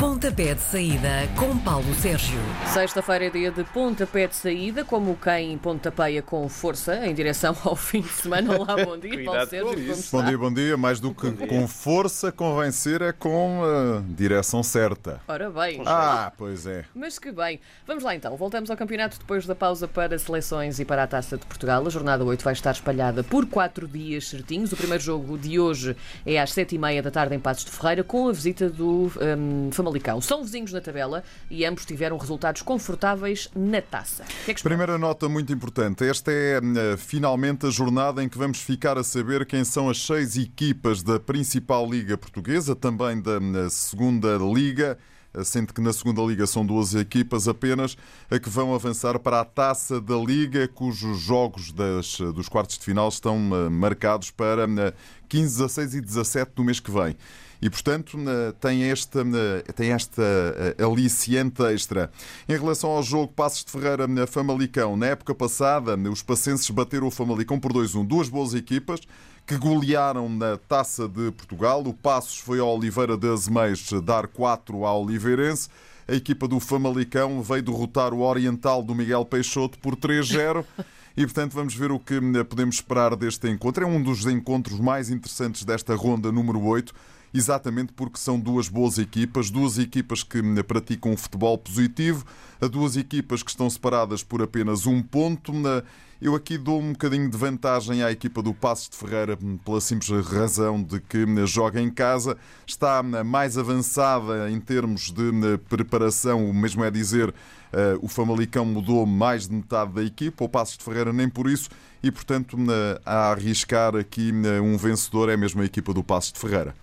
Pontapé de saída com Paulo Sérgio. Sexta-feira é dia de pontapé de saída, como quem pontapeia com força em direção ao fim de semana. Olá, bom dia, Paulo Sérgio. Bom dia, bom dia. Mais do que com força, convém ser é com a direção certa. Ora bem. Ah, pois é. Mas que bem. Vamos lá então. Voltamos ao campeonato depois da pausa para seleções e para a Taça de Portugal. A jornada 8 vai estar espalhada por quatro dias certinhos. O primeiro jogo de hoje é às sete e meia da tarde em Passos de Ferreira, com a visita do hum, Famalicão. São vizinhos na tabela e ambos tiveram resultados confortáveis na taça. Que é que? Primeira nota muito importante. Esta é eh, finalmente a jornada em que vamos ficar a saber quem são as seis equipas da principal Liga Portuguesa, também da eh, Segunda Liga. eh, Sendo que na segunda liga são duas equipas apenas a que vão avançar para a taça da liga, cujos jogos das, dos quartos de final estão marcados para eh, 15, 16 e 17 do mês que vem. E, portanto, eh, tem esta, eh, tem esta eh, aliciente extra. Em relação ao jogo Passos de Ferreira na Famalicão, na época passada, os passenses bateram o Famalicão por 2-1. Duas boas equipas que golearam na Taça de Portugal. O Passos foi ao Oliveira de Azemeiros dar 4 ao Oliveirense. A equipa do Famalicão veio derrotar o Oriental do Miguel Peixoto por 3-0. E, portanto, vamos ver o que podemos esperar deste encontro. É um dos encontros mais interessantes desta ronda número 8, exatamente porque são duas boas equipas, duas equipas que eh, praticam um futebol positivo, duas equipas que estão separadas por apenas um ponto. Na- Eu aqui dou um bocadinho de vantagem à equipa do Passos de Ferreira hum, pela simples razão de que hum, joga em casa, está hum, mais avançada em termos de hum, preparação, o mesmo é dizer, eh, o Famalicão mudou mais de metade da equipa, o Passos de Ferreira nem por isso, e portanto hum, a arriscar aqui hum, um vencedor é mesmo a equipa do Passos de Ferreira.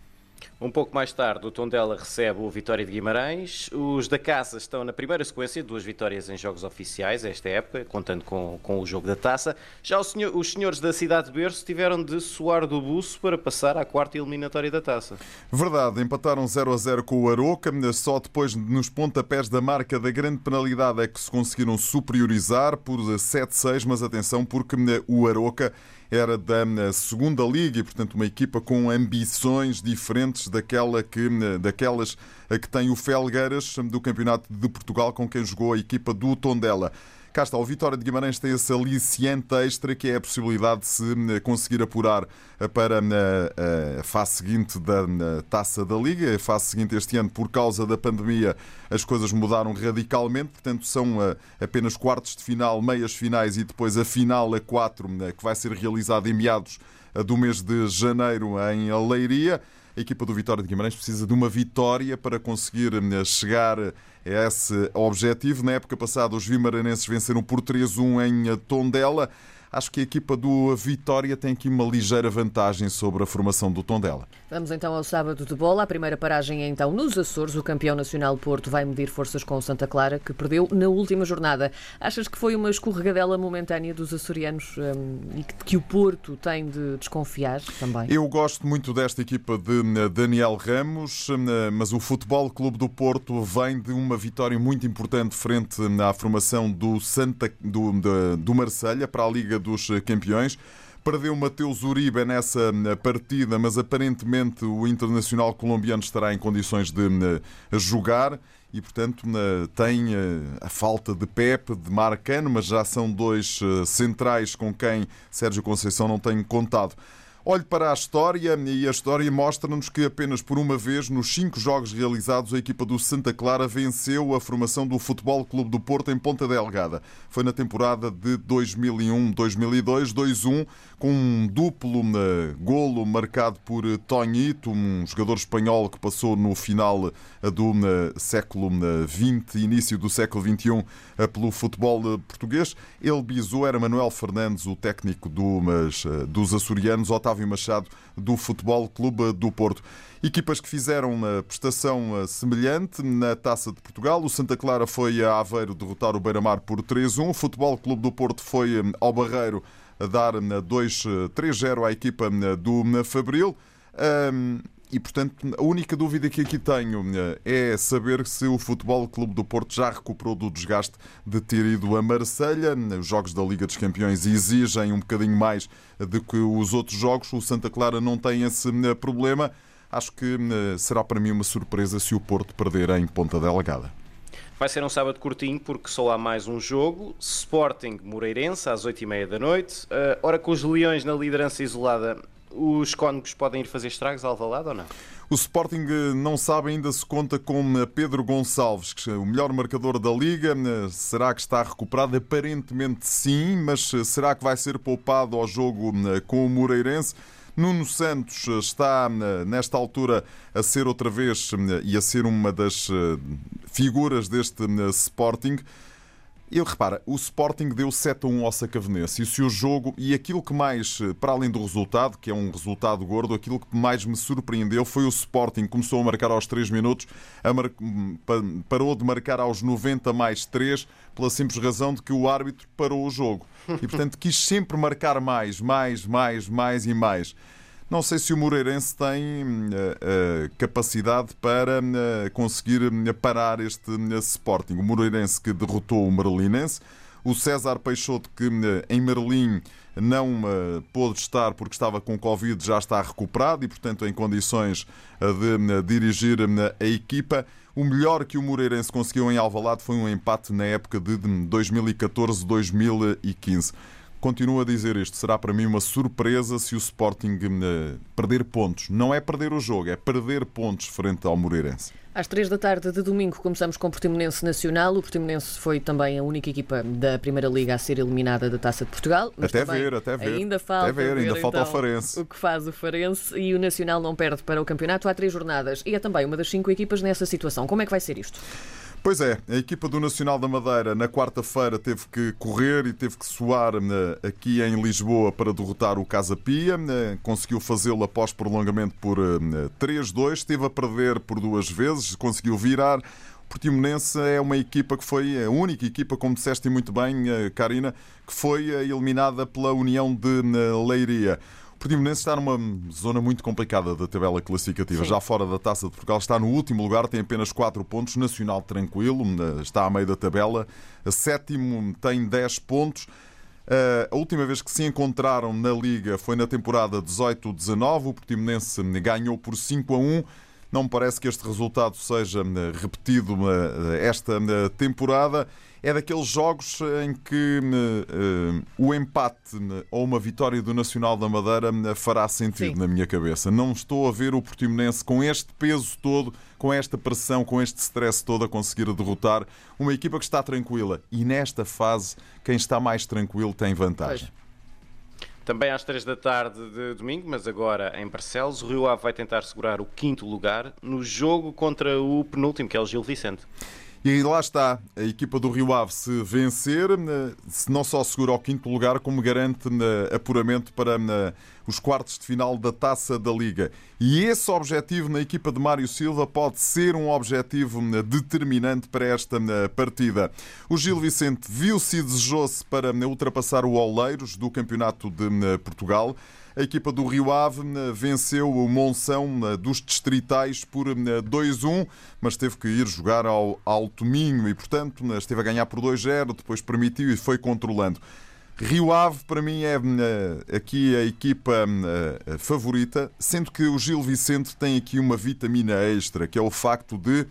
Um pouco mais tarde, o Tondela recebe o Vitória de Guimarães. Os da casa estão na primeira sequência, duas vitórias em jogos oficiais esta época, contando com, com o jogo da taça. Já senhor- os senhores da cidade de Berço tiveram de suar do buço para passar à quarta eliminatória da taça. Verdade, empataram 0 a 0 com o Aroca, só depois nos pontapés da marca da grande penalidade é que se conseguiram superiorizar por 7-6, mas atenção porque o Aroca era da segunda liga e, portanto, uma equipa com ambições diferentes daquela que, daquelas a que tem o Felgueiras do Campeonato de Portugal com quem jogou a equipa do Tondela. Cá está, o Vitória de Guimarães tem esse aliciente extra que é a possibilidade de se eh, conseguir apurar eh, para eh, a fase seguinte da taça da Liga. A fase seguinte este ano, por causa da pandemia, as coisas mudaram radicalmente, portanto, são apenas quartos de final, meias finais e depois a final a quatro, que vai ser realizada em meados do mês de janeiro em Leiria. A equipa do Vitória de Guimarães precisa de uma vitória para conseguir eh, chegar a esse objetivo. Na época passada, os vimaranenses venceram por 3-1 em Tondela. Acho que a equipa do Vitória tem aqui uma ligeira vantagem sobre a formação do Tondela. Vamos então ao sábado de bola. A primeira paragem é então nos Açores. O campeão nacional Porto vai medir forças com o Santa Clara, que perdeu na última jornada. Achas que foi uma escorregadela momentânea dos açorianos hum, e que, que o Porto tem de desconfiar também? Eu gosto muito desta equipa de eh, Daniel Ramos, eh, mas o Futebol Clube do Porto vem de uma vitória muito importante frente eh, à formação do Santa do, do Marselha para a Liga dos Campeões. Perdeu Mateus Uribe nessa eh, partida, mas aparentemente o internacional colombiano estará em condições de eh, jogar e, portanto, eh, tem a falta de Pepe, de Marcano, mas já são dois centrais com quem Sérgio Conceição não tem contado. Olhe para a história e a história mostra-nos que apenas por uma vez, nos cinco jogos realizados, a equipa do Santa Clara venceu a formação do Futebol Clube do Porto em Ponta Delgada. Foi na temporada de 2001-2002, 2-1, com um duplo eh, golo marcado por eh, Tonhito, um jogador espanhol que passou no final eh, do século XX, início do século XXI, pelo futebol português. Ele bisou, era Manuel Fernandes, o técnico do, mas, dos açorianos, Otávio Machado, do Futebol Clube do Porto. Equipas que fizeram uma prestação eh, semelhante na Taça de Portugal. O Santa Clara foi a Aveiro derrotar o Beira-Mar por 3-1. O Futebol Clube do Porto foi eh, ao Barreiro a dar eh, 2, eh, 3-0 à equipa do Fabril. E, portanto, a única dúvida que aqui tenho eh, é saber se o Futebol Clube do Porto já recuperou do desgaste de ter ido a Marselha. Os jogos da Liga dos Campeões exigem um bocadinho mais do que os outros jogos. O Santa Clara não tem esse eh, problema. acho que será para mim uma surpresa se o Porto perder em Ponta Delgada. Vai ser um sábado curtinho porque só há mais um jogo. Sporting Moreirense às 8h30 da noite. Uh, ora, com os Leões na liderança isolada, os cónicos podem ir fazer estragos ao Alvalade ou não? O Sporting eh, não sabe ainda se conta com eh, Pedro Gonçalves, o melhor marcador da Liga. Será que está recuperado? Aparentemente sim, mas será que vai ser poupado ao jogo com o Moreirense? Nuno Santos está, nesta altura, a ser outra vez e a ser uma das eh, figuras deste Sporting. E repara, o Sporting deu 7 a 1 ao Sacavenense. E se o jogo, e aquilo que mais, eh, para além do resultado, que é um resultado gordo, aquilo que mais me surpreendeu foi o Sporting. Começou a marcar aos 3 minutos, mar... parou de marcar aos 90 mais 3, pela simples razão de que o árbitro parou o jogo. E portanto quis sempre marcar mais, mais, mais, mais e mais. Não sei se o Moreirense tem uh, capacidade para uh, conseguir parar este Sporting. O Moreirense que derrotou o Merlinense, o César Peixoto que em Merlim não pôde estar porque estava com Covid, já está recuperado e, portanto, em condições de dirigir a equipa. O melhor que o Moreirense conseguiu em Alvalade foi um empate na época de 2014-2015. Continuo a dizer isto, será para mim uma surpresa se o Sporting uh, perder pontos. Não é perder o jogo, é perder pontos frente ao Moreirense. Às três da tarde de domingo começamos com o Portimonense Nacional. O Portimonense foi também a única equipa da Primeira Liga a ser eliminada da Taça de Portugal. até ver, até ver. Ainda falta, ver, ainda ver, falta então, o Farense. O que faz o Farense e o Nacional não perde para o campeonato há três jornadas. E é também uma das cinco equipas nessa situação. Como é que vai ser isto? Pois é, a equipa do Nacional da Madeira na quarta-feira teve que correr e teve que suar eh, aqui em Lisboa para derrotar o Casa Pia. Eh, conseguiu fazê-lo após prolongamento por 3-2. Eh, Esteve a perder por duas vezes, conseguiu virar. Portimonense é uma equipa que foi a única equipa, como disseste muito bem, Karina, que foi eliminada pela União de Leiria. Portimonense está numa zona muito complicada da tabela classificativa. Sim. Já fora da Taça de Portugal, está no último lugar, tem apenas 4 pontos. Nacional tranquilo, está a meio da tabela. A sétimo tem 10 pontos. A última vez que se encontraram na Liga foi na temporada 18-19. O Portimonense ganhou por 5 a 1. Não me parece que este resultado seja repetido esta temporada é daqueles jogos em que o empate ou uma vitória do Nacional da Madeira fará sentido Sim. na minha cabeça. Não estou a ver o Portimonense com este peso todo, com esta pressão, com este stress todo a conseguir derrotar uma equipa que está tranquila. E nesta fase, quem está mais tranquilo tem vantagem. Pois. Também às três da tarde de domingo, mas agora em Barcelos, o Rio Ave vai tentar segurar o quinto lugar no jogo contra o penúltimo, que é o Gil Vicente. E lá está, a equipa do Rio Ave se vencer, eh, não só segura o quinto lugar, como garante eh, apuramento para eh, os quartos de final da Taça da Liga. E esse objetivo na equipa de Mário Silva pode ser um objetivo determinante para esta partida. O Gil Vicente viu-se e desejou-se para ultrapassar o Oleiros do Campeonato de Portugal. A equipa do Rio Ave eh, venceu o Monção eh, dos Distritais por 2-1, eh, mas teve que ir jogar ao Alto Minho e, portanto, esteve a ganhar por 2-0, depois permitiu e foi controlando. Rio Ave, para mim, é aqui a equipa favorita, sendo que o Gil Vicente tem aqui uma vitamina extra, que é o facto de uh,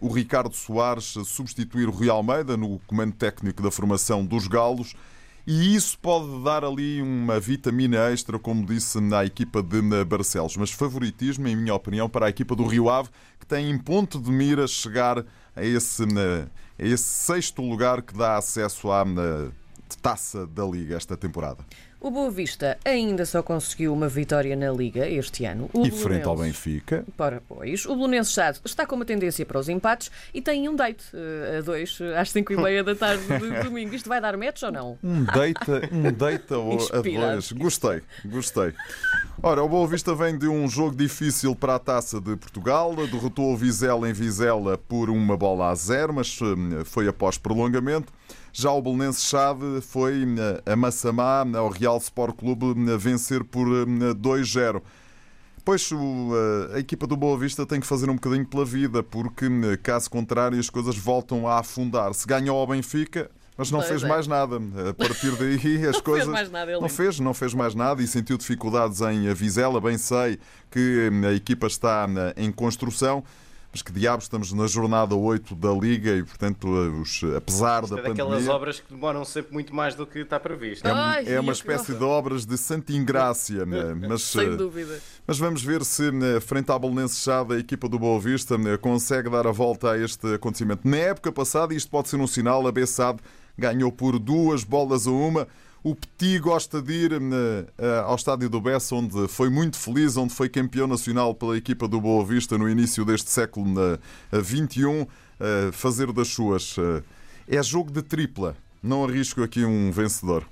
o Ricardo Soares substituir o Rio Almeida no comando técnico da formação dos Galos e isso pode dar ali uma vitamina extra, como disse na equipa de Barcelos. Mas favoritismo, em minha opinião, para a equipa do Rio Ave, que tem em ponto de mira chegar a esse, a esse sexto lugar que dá acesso à taça da Liga esta temporada. O Boa Vista ainda só conseguiu uma vitória na Liga este ano. O e Blunense, frente ao Benfica. Para, pois. O Blunense está, está com uma tendência para os empates e tem um date uh, a dois uh, às 5 e meia da tarde de domingo. Isto vai dar match ou não? Um date, um date a, a dois. Gostei, gostei. Ora, o Boa Vista vem de um jogo difícil para a Taça de Portugal. Derrotou o Vizela em Vizela por uma bola a zero, mas uh, foi após prolongamento. Já o Belenense Chave foi eh, a Massamá, ao Real Sport Clube, eh, vencer por 2-0. Eh, pois a equipa do Boa Vista tem que fazer um bocadinho pela vida, porque caso contrário as coisas voltam a afundar. Se ganhou ao Benfica, mas não Pois fez é. mais nada. A partir daí as Não coisas. fez mais nada, não fez, não fez mais nada e sentiu dificuldades em Vizela. Bem sei que a equipa está em construção. Mas que diabos, estamos na jornada 8 da Liga e, portanto, os, apesar Isto da é daquelas pandemia. obras que demoram sempre muito mais do que está previsto. É, Ai, é uma espécie de obras de Santa Ingrácia, né? mas, Sem eh, dúvida. mas vamos ver se, né, frente à Belenense Chade, a equipa do Boa Vista né, consegue dar a volta a este acontecimento. Na época passada, isto pode ser um sinal, a Bessade ganhou por duas bolas a uma. O Petit gosta de ir né, eh, ao estádio do Bessa, onde foi muito feliz, onde foi campeão nacional pela equipa do Boa Vista no início deste século XXI, eh, fazer das suas. eh, É jogo de tripla. Não arrisco aqui um vencedor.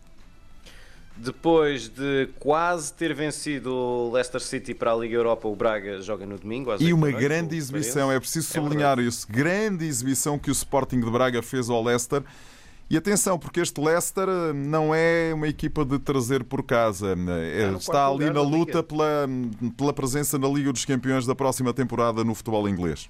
Depois de quase ter vencido o Leicester City para a Liga Europa, o Braga joga no domingo. às E uma noite, grande exibição, é preciso É sublinhar isso. Grande exibição que o Sporting de Braga fez ao Leicester. E atenção, porque este Leicester eh, não é uma equipa de trazer por casa. Eh, Está quarto ali na luta pela, pela presença na Liga dos Campeões da próxima temporada no futebol inglês.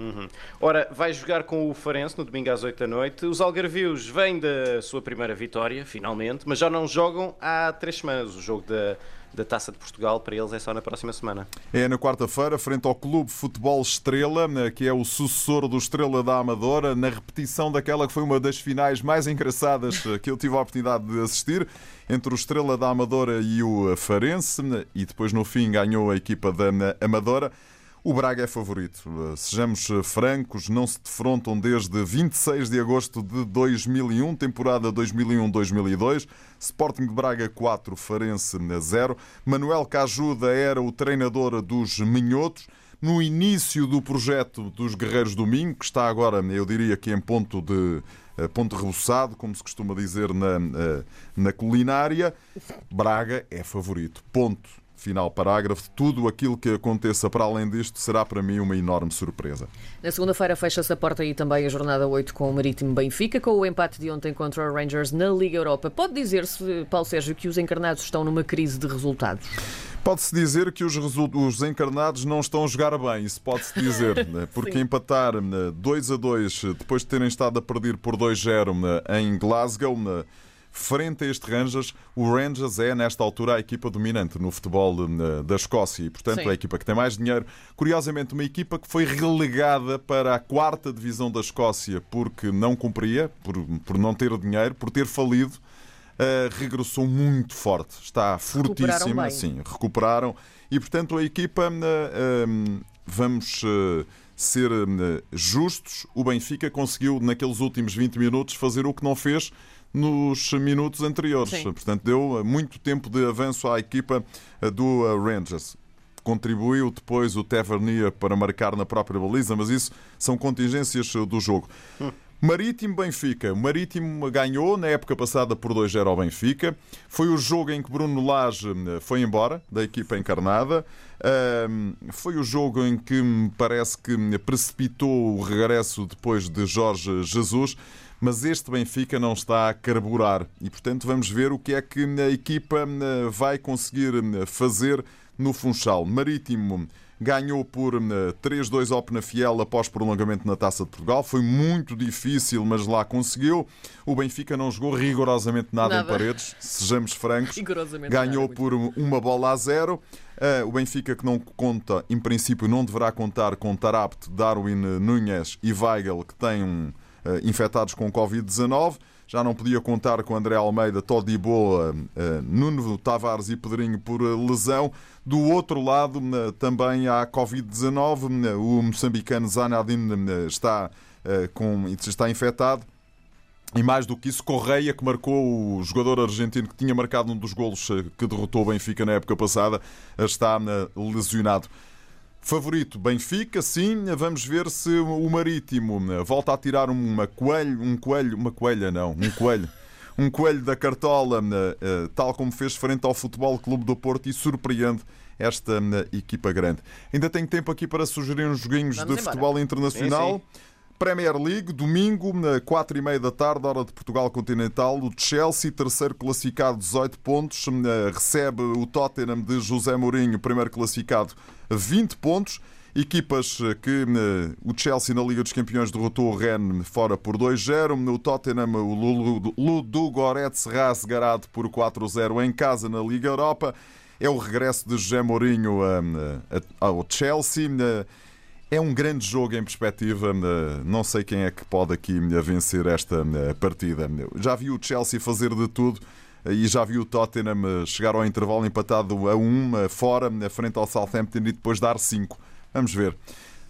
Uhum. Ora, vai jogar com o Farense no domingo às 8 da noite. Os Algarvios vêm da sua primeira vitória, finalmente, mas já não jogam há três semanas. O jogo da, da Taça de Portugal para eles é só na próxima semana. É na quarta-feira, frente ao Clube Futebol Estrela, né, que é o sucessor do Estrela da Amadora, na repetição daquela que foi uma das finais mais engraçadas eh, que eu tive a oportunidade de assistir, entre o Estrela da Amadora e o Farense, né, e depois no fim ganhou a equipa da né, Amadora. O Braga é favorito. Eh, Sejamos eh, francos, não se defrontam desde 26 de agosto de 2001, temporada 2001-2002. Sporting de Braga 4, Farense 0. Manuel Cajuda era o treinador dos Minhotos. No início do projeto dos Guerreiros do Minho, que está agora, eu diria que em ponto de eh, ponto rebuçado, como se costuma dizer na, eh, na culinária, Braga é favorito. Ponto. Final parágrafo. Tudo aquilo que aconteça para além disto será para mim uma enorme surpresa. Na segunda-feira fecha-se a porta aí também a jornada 8 com o Marítimo Benfica, com o empate de ontem contra o Rangers na Liga Europa. Pode dizer-se, Paulo Sérgio, que os encarnados estão numa crise de resultados? Pode-se dizer que os, os encarnados não estão a jogar bem, isso pode-se dizer, né? porque empatar 2 a 2 depois de terem estado a perder por 2-0 né, em Glasgow, né, frente a este Rangers, o Rangers é, nesta altura, a equipa dominante no futebol né, da Escócia e, portanto, Sim. é a equipa que tem mais dinheiro. Curiosamente, uma equipa que foi relegada para a quarta divisão da Escócia porque não cumpria, por, por não ter dinheiro, por ter falido. Uh, regressou muito forte, está Recuperaram fortíssima, bem. sim, recuperaram e portanto a equipa uh, um, vamos uh, ser uh, justos, o Benfica conseguiu naqueles últimos 20 minutos fazer o que não fez nos minutos anteriores, Sim. portanto deu muito tempo de avanço à equipa uh, do uh, Rangers. Contribuiu depois o Tavernier para marcar na própria baliza, mas isso são contingências uh, do jogo. Marítimo Benfica. O Marítimo ganhou na época passada por 2-0 ao Benfica. Foi o jogo em que Bruno Lage eh, foi embora da equipa encarnada. Ahm, Foi o jogo em que me parece que precipitou o regresso depois de Jorge Jesus. Mas este Benfica não está a carburar e, portanto, vamos ver o que é que a equipa eh, vai conseguir eh, fazer no Funchal. Marítimo ganhou por eh, 3-2 ao Penafiel após prolongamento na Taça de Portugal. Foi muito difícil, mas lá conseguiu. O Benfica não jogou rigorosamente nada, Nada. em paredes, sejamos francos. Ganhou nada, por uma bola a zero. Eh, o Benfica que não conta, em princípio, não deverá contar com Tarabt, Darwin Nunes e Weigel, que têm eh, infectados com Covid-19. Já não podia contar com André Almeida, Todiboa, eh, Nuno Tavares e Pedrinho por eh, lesão. Do outro lado, eh, também há Covid-19. Eh, O moçambicano Zanadine eh, está, eh, com, está infectado. E mais do que isso, Correia, que marcou o jogador argentino que tinha marcado um dos golos eh, que derrotou o Benfica na época passada, eh, está eh, lesionado. Favorito Benfica, sim. Vamos ver se o Marítimo eh, volta a tirar uma coelho, um coelho, uma coelha não, um coelho. Um coelho da cartola, eh, eh, tal como fez frente ao Futebol Clube do Porto e surpreende esta eh, equipa grande. Ainda tenho tempo aqui para sugerir uns joguinhos Vamos de embora. futebol internacional. Sim, Premier League, domingo, na 4 e meia da tarde, hora de Portugal Continental. O Chelsea, terceiro classificado, 18 pontos, eh, recebe o Tottenham de José Mourinho, primeiro classificado, 20 pontos. Equipas que eh, o Chelsea na Liga dos Campeões derrotou o Rennes fora por 2-0. No Tottenham, o Ludogorets rasgarado por 4-0 em casa na Liga Europa. É o regresso de José Mourinho ao Chelsea. É um grande jogo em perspectiva. Não sei quem é que pode aqui vencer esta partida. Já vi o Chelsea fazer de tudo e já vi o Tottenham chegar ao intervalo empatado a 1 fora, frente ao Southampton e depois dar 5. Vamos ver.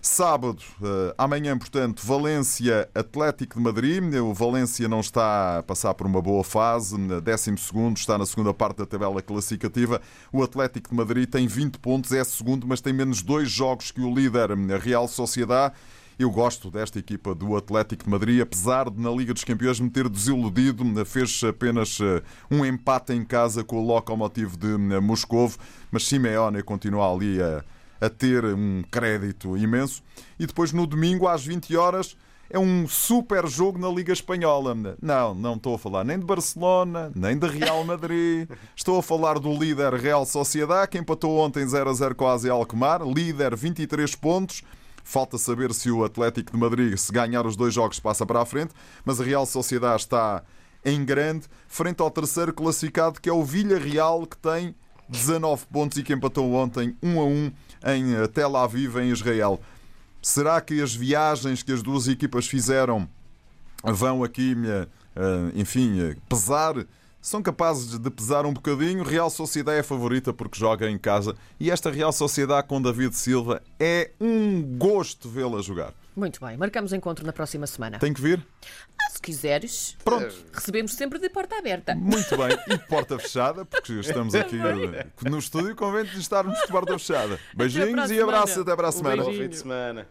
Sábado, uh, amanhã, portanto, Valência Atlético de Madrid. O Valência não está a passar por uma boa fase, 12 está na segunda parte da tabela classificativa. O Atlético de Madrid tem 20 pontos, é segundo, mas tem menos dois jogos que o líder, a Real Sociedade. Eu gosto desta equipa do Atlético de Madrid, apesar de na Liga dos Campeões me ter desiludido, fez apenas eh, um empate em casa com o Lokomotiv de Moscovo, mas Simeone continua ali a a ter um crédito imenso. E depois no domingo, às 20 horas, é um super jogo na Liga Espanhola. Não, não estou a falar nem de Barcelona, nem de Real Madrid. Estou a falar do líder Real Sociedade, que empatou ontem 0 a 0 com a Asia Alkmaar. Líder, 23 pontos. Falta saber se o Atlético de Madrid, se ganhar os dois jogos, passa para a frente. Mas a Real Sociedade está em grande, frente ao terceiro classificado, que é o Villarreal, que tem 19 pontos e que empatou ontem 1 a 1 em Tel Aviv, em Israel. Será que as viagens que as duas equipas fizeram vão aqui, eh, enfim, pesar? São capazes de pesar um bocadinho. Real Sociedade é a favorita porque joga em casa. E esta Real Sociedade com David Silva é um gosto vê-la jogar. Muito bem, marcamos encontro na próxima semana. Tem que vir? Ah, se quiseres. Pronto. Recebemos sempre de porta aberta. Muito bem. E de porta fechada, porque estamos aqui no estúdio, convém de estarmos de porta fechada. Beijinhos e abraços até para a semana. Bom fim de semana.